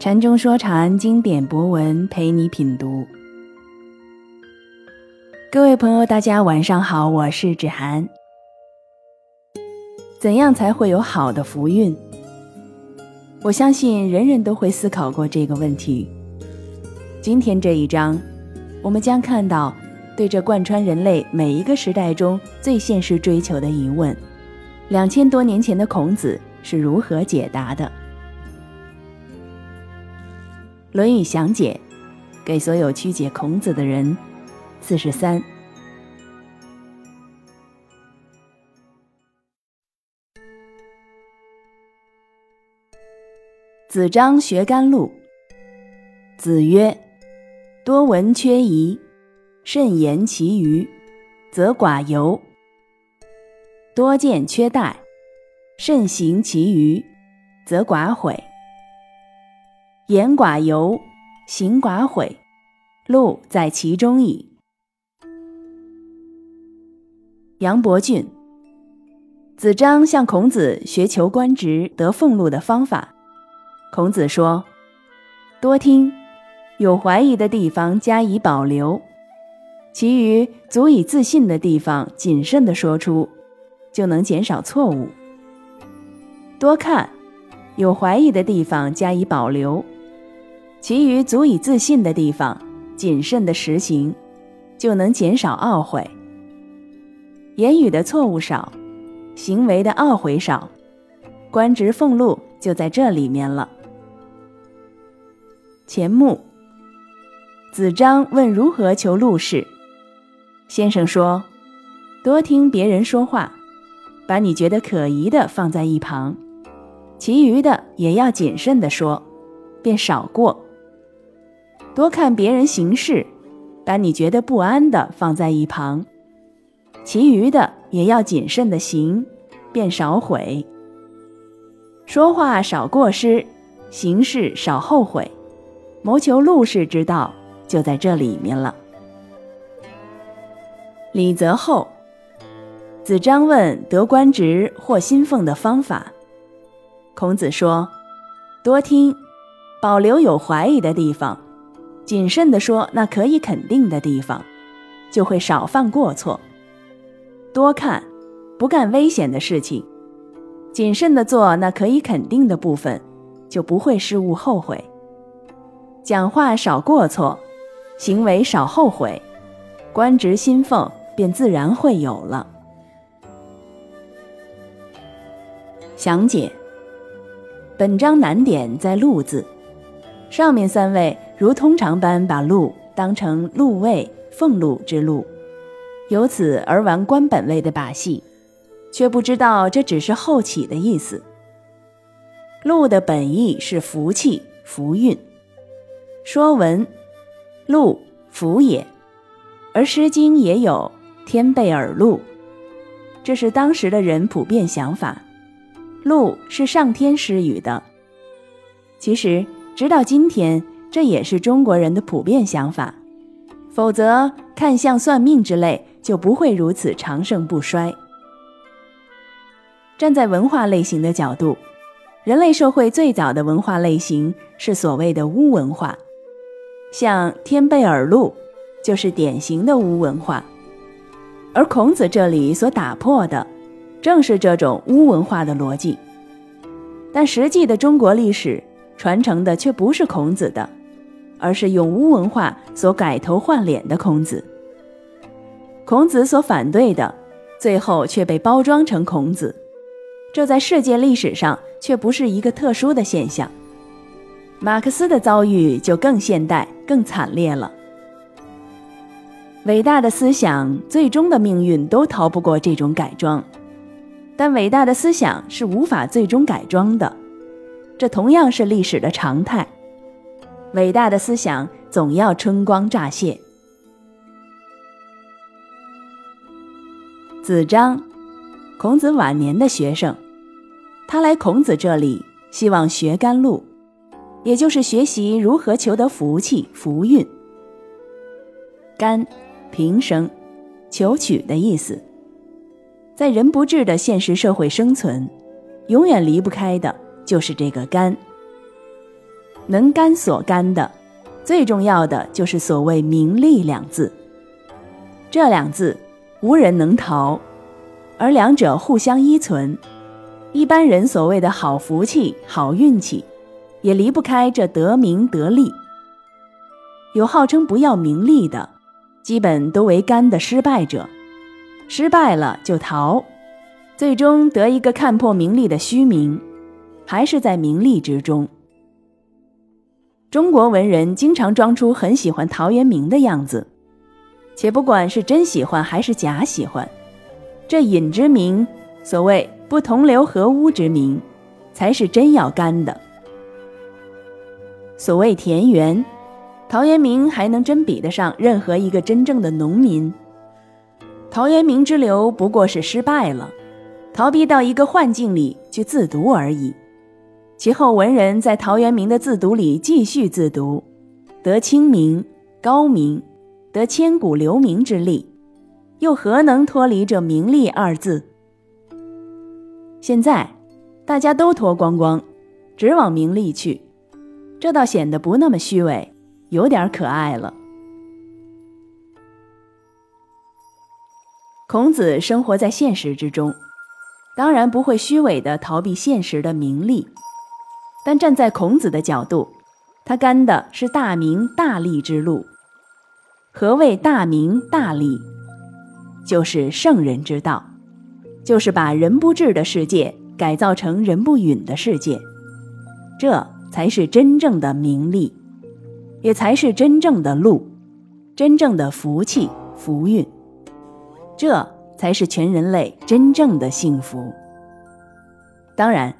禅中说禅，经典博文陪你品读。各位朋友，大家晚上好，我是芷涵。怎样才会有好的福运？我相信人人都会思考过这个问题。今天这一章，我们将看到对这贯穿人类每一个时代中最现实追求的疑问：两千多年前的孔子是如何解答的？《论语详解》给所有曲解孔子的人，四十三。子张学甘露。子曰：“多闻缺仪，慎言其余，则寡尤；多见缺殆，慎行其余，则寡悔。”言寡尤，行寡悔，路在其中矣。杨伯峻，子张向孔子学求官职得俸禄的方法。孔子说：“多听，有怀疑的地方加以保留，其余足以自信的地方谨慎地说出，就能减少错误。多看，有怀疑的地方加以保留。”其余足以自信的地方，谨慎的实行，就能减少懊悔。言语的错误少，行为的懊悔少，官职俸禄就在这里面了。钱穆，子张问如何求禄事，先生说：多听别人说话，把你觉得可疑的放在一旁，其余的也要谨慎的说，便少过。多看别人行事，把你觉得不安的放在一旁，其余的也要谨慎的行，便少悔。说话少过失，行事少后悔，谋求禄事之道就在这里面了。李泽厚，子张问得官职或薪俸的方法，孔子说：多听，保留有怀疑的地方。谨慎地说，那可以肯定的地方，就会少犯过错；多看，不干危险的事情；谨慎地做那可以肯定的部分，就不会失误后悔。讲话少过错，行为少后悔，官职薪俸便自然会有了。详解：本章难点在“禄”字，上面三位。如通常般把禄当成禄位、俸禄之禄，由此而玩官本位的把戏，却不知道这只是后起的意思。禄的本意是福气、福运。说文：禄，福也。而《诗经》也有“天备尔禄”，这是当时的人普遍想法。禄是上天施予的。其实，直到今天。这也是中国人的普遍想法，否则看相算命之类就不会如此长盛不衰。站在文化类型的角度，人类社会最早的文化类型是所谓的巫文化，像天贝尔录就是典型的巫文化，而孔子这里所打破的正是这种巫文化的逻辑。但实际的中国历史传承的却不是孔子的。而是用巫文化所改头换脸的孔子，孔子所反对的，最后却被包装成孔子，这在世界历史上却不是一个特殊的现象。马克思的遭遇就更现代、更惨烈了。伟大的思想最终的命运都逃不过这种改装，但伟大的思想是无法最终改装的，这同样是历史的常态。伟大的思想总要春光乍泄。子张，孔子晚年的学生，他来孔子这里，希望学甘露，也就是学习如何求得福气、福运。甘，平生，求取的意思。在人不治的现实社会生存，永远离不开的就是这个甘。能干所干的，最重要的就是所谓名利两字。这两字无人能逃，而两者互相依存。一般人所谓的好福气、好运气，也离不开这得名得利。有号称不要名利的，基本都为干的失败者，失败了就逃，最终得一个看破名利的虚名，还是在名利之中。中国文人经常装出很喜欢陶渊明的样子，且不管是真喜欢还是假喜欢，这隐之名，所谓。不同流合污之名，才是真要干的。所谓田园，陶渊明还能真比得上任何一个真正的农民。陶渊明之流不过是失败了，逃避到一个幻境里去自读而已。其后文人在陶渊明的自读里继续自读，得清明、高明，得千古留名之力，又何能脱离这名利二字？现在，大家都脱光光，只往名利去，这倒显得不那么虚伪，有点可爱了。孔子生活在现实之中，当然不会虚伪的逃避现实的名利，但站在孔子的角度，他干的是大名大利之路。何谓大名大利？就是圣人之道。就是把人不治的世界改造成人不允的世界，这才是真正的名利，也才是真正的路，真正的福气福运，这才是全人类真正的幸福。当然，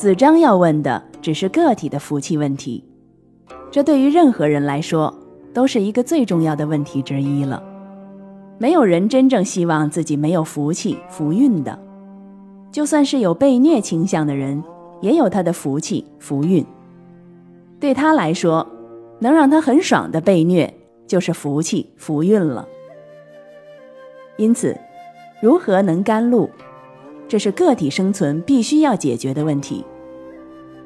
子张要问的只是个体的福气问题，这对于任何人来说都是一个最重要的问题之一了。没有人真正希望自己没有福气、福运的，就算是有被虐倾向的人，也有他的福气、福运。对他来说，能让他很爽的被虐，就是福气、福运了。因此，如何能甘露，这是个体生存必须要解决的问题。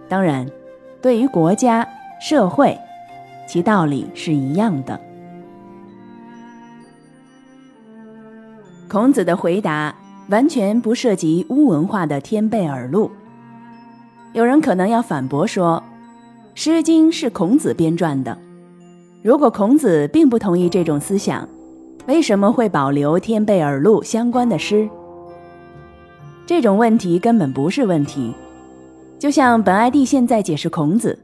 当然，对于国家、社会，其道理是一样的。孔子的回答完全不涉及巫文化的天贝耳录。有人可能要反驳说，《诗经》是孔子编撰的，如果孔子并不同意这种思想，为什么会保留天贝耳录相关的诗？这种问题根本不是问题。就像本艾蒂现在解释孔子，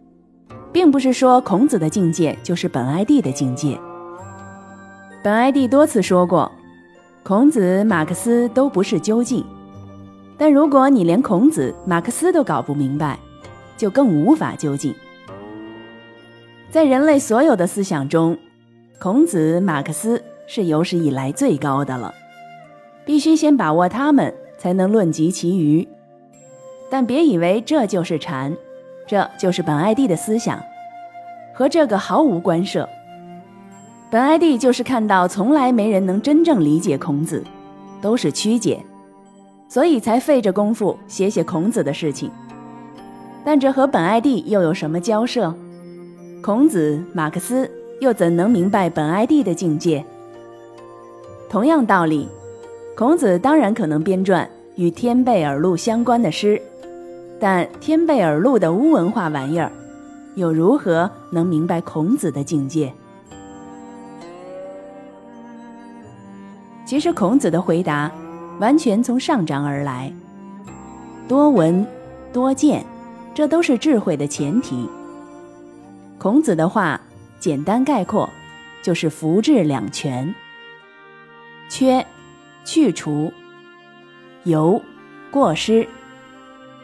并不是说孔子的境界就是本艾蒂的境界。本艾蒂多次说过。孔子、马克思都不是究竟，但如果你连孔子、马克思都搞不明白，就更无法究竟。在人类所有的思想中，孔子、马克思是有史以来最高的了，必须先把握他们，才能论及其余。但别以为这就是禅，这就是本艾蒂的思想，和这个毫无关涉。本艾蒂就是看到从来没人能真正理解孔子，都是曲解，所以才费着功夫写写孔子的事情。但这和本艾蒂又有什么交涉？孔子、马克思又怎能明白本艾蒂的境界？同样道理，孔子当然可能编撰与天贝耳录相关的诗，但天贝耳录的巫文化玩意儿，又如何能明白孔子的境界？其实孔子的回答完全从上章而来，多闻多见，这都是智慧的前提。孔子的话简单概括就是福至两全：缺去除，由过失，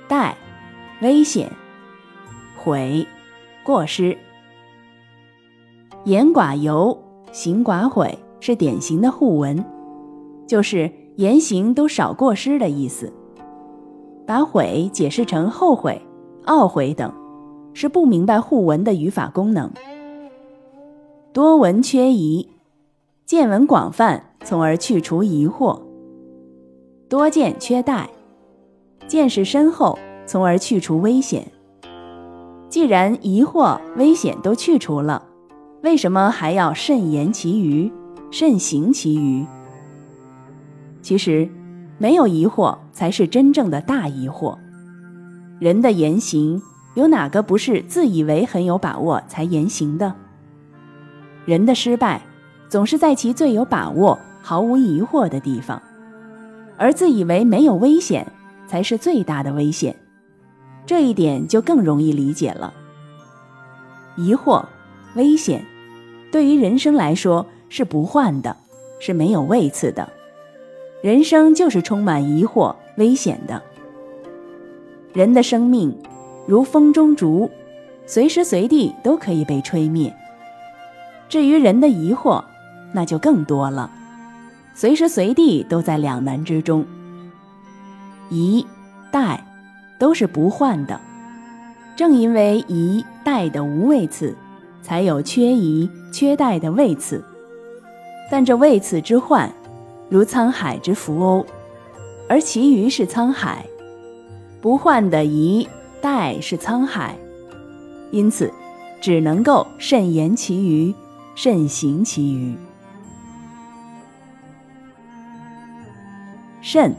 殆危险，悔过失。言寡尤，行寡悔，是典型的互文。就是言行都少过失的意思，把悔解释成后悔、懊悔等，是不明白互文的语法功能。多闻缺疑，见闻广泛，从而去除疑惑；多见缺殆，见识深厚，从而去除危险；既然疑惑、危险都去除了，为什么还要慎言其余、慎行其余？其实，没有疑惑才是真正的大疑惑。人的言行有哪个不是自以为很有把握才言行的？人的失败总是在其最有把握、毫无疑惑的地方，而自以为没有危险才是最大的危险。这一点就更容易理解了。疑惑、危险，对于人生来说是不患的，是没有位次的。人生就是充满疑惑、危险的。人的生命如风中烛，随时随地都可以被吹灭。至于人的疑惑，那就更多了，随时随地都在两难之中。疑、待。都是不换的，正因为疑待的无位次，才有缺疑缺待的位次。但这位次之患，如沧海之浮鸥，而其余是沧海，不换的疑待是沧海，因此只能够慎言其余，慎行其余。慎，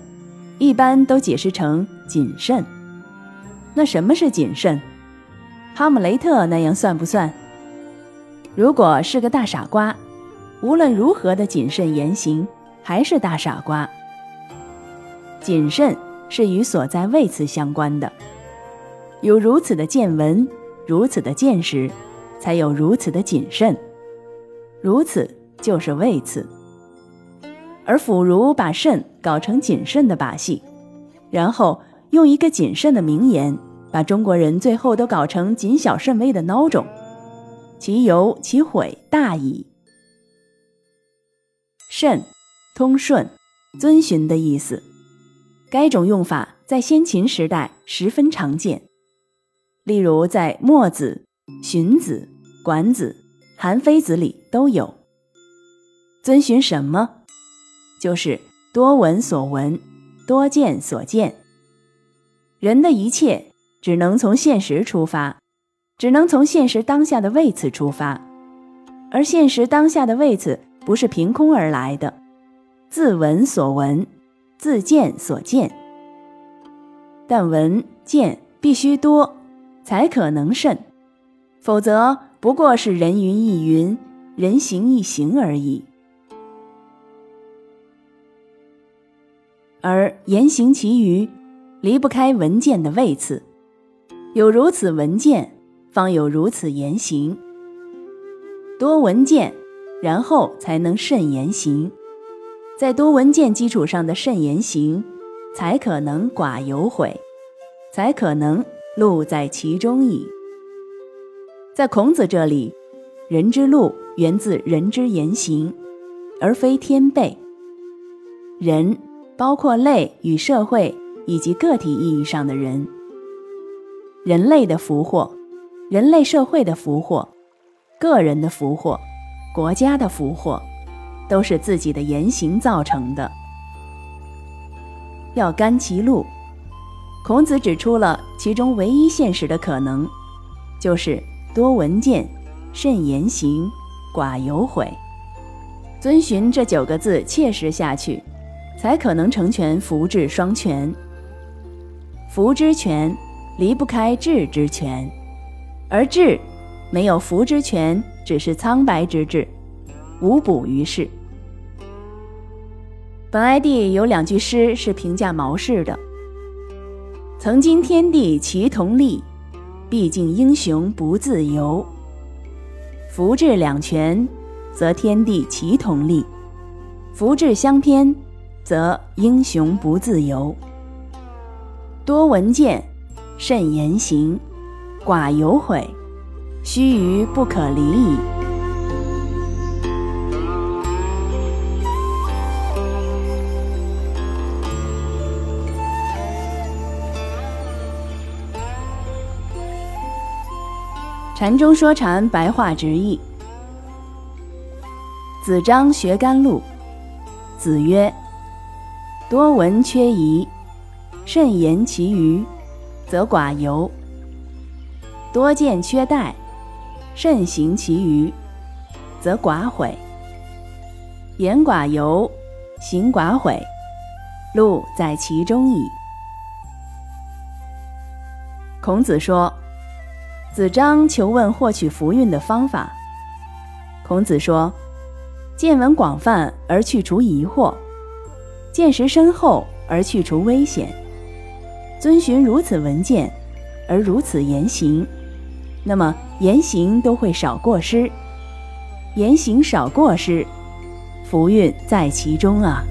一般都解释成谨慎。那什么是谨慎？哈姆雷特那样算不算？如果是个大傻瓜，无论如何的谨慎言行，还是大傻瓜。谨慎是与所在位次相关的，有如此的见闻，如此的见识，才有如此的谨慎。如此就是位次。而腐儒把慎搞成谨慎的把戏，然后用一个谨慎的名言。把中国人最后都搞成谨小慎微的孬种，其由其悔大矣。慎，通顺、遵循的意思。该种用法在先秦时代十分常见，例如在《墨子》《荀子》《管子》《韩非子》里都有。遵循什么？就是多闻所闻，多见所见。人的一切。只能从现实出发，只能从现实当下的位次出发，而现实当下的位次不是凭空而来的，自闻所闻，自见所见。但闻见必须多，才可能慎，否则不过是人云亦云，人行亦行而已。而言行其余，离不开闻见的位次。有如此闻见，方有如此言行。多闻见，然后才能慎言行。在多闻见基础上的慎言行，才可能寡有悔，才可能路在其中矣。在孔子这里，人之路源自人之言行，而非天辈。人包括类与社会以及个体意义上的人。人类的福祸，人类社会的福祸，个人的福祸，国家的福祸，都是自己的言行造成的。要甘其路，孔子指出了其中唯一现实的可能，就是多闻见，慎言行，寡有悔。遵循这九个字切实下去，才可能成全福智双全。福之全。离不开智之权，而智没有福之权，只是苍白之智，无补于事。本哀帝有两句诗是评价毛氏的：“曾经天地齐同力，毕竟英雄不自由。福智两全，则天地齐同力；福智相偏，则英雄不自由。”多闻见。慎言行，寡有悔，须臾不可离矣。禅中说禅，白话直译。子张学甘露，子曰：“多闻缺仪，慎言其余。”则寡尤。多见缺怠，慎行其余，则寡悔。言寡尤，行寡悔，路在其中矣。孔子说：“子张求问获取福运的方法。”孔子说：“见闻广泛而去除疑惑，见识深厚而去除危险。遵循如此文件，而如此言行，那么言行都会少过失。言行少过失，福运在其中啊。”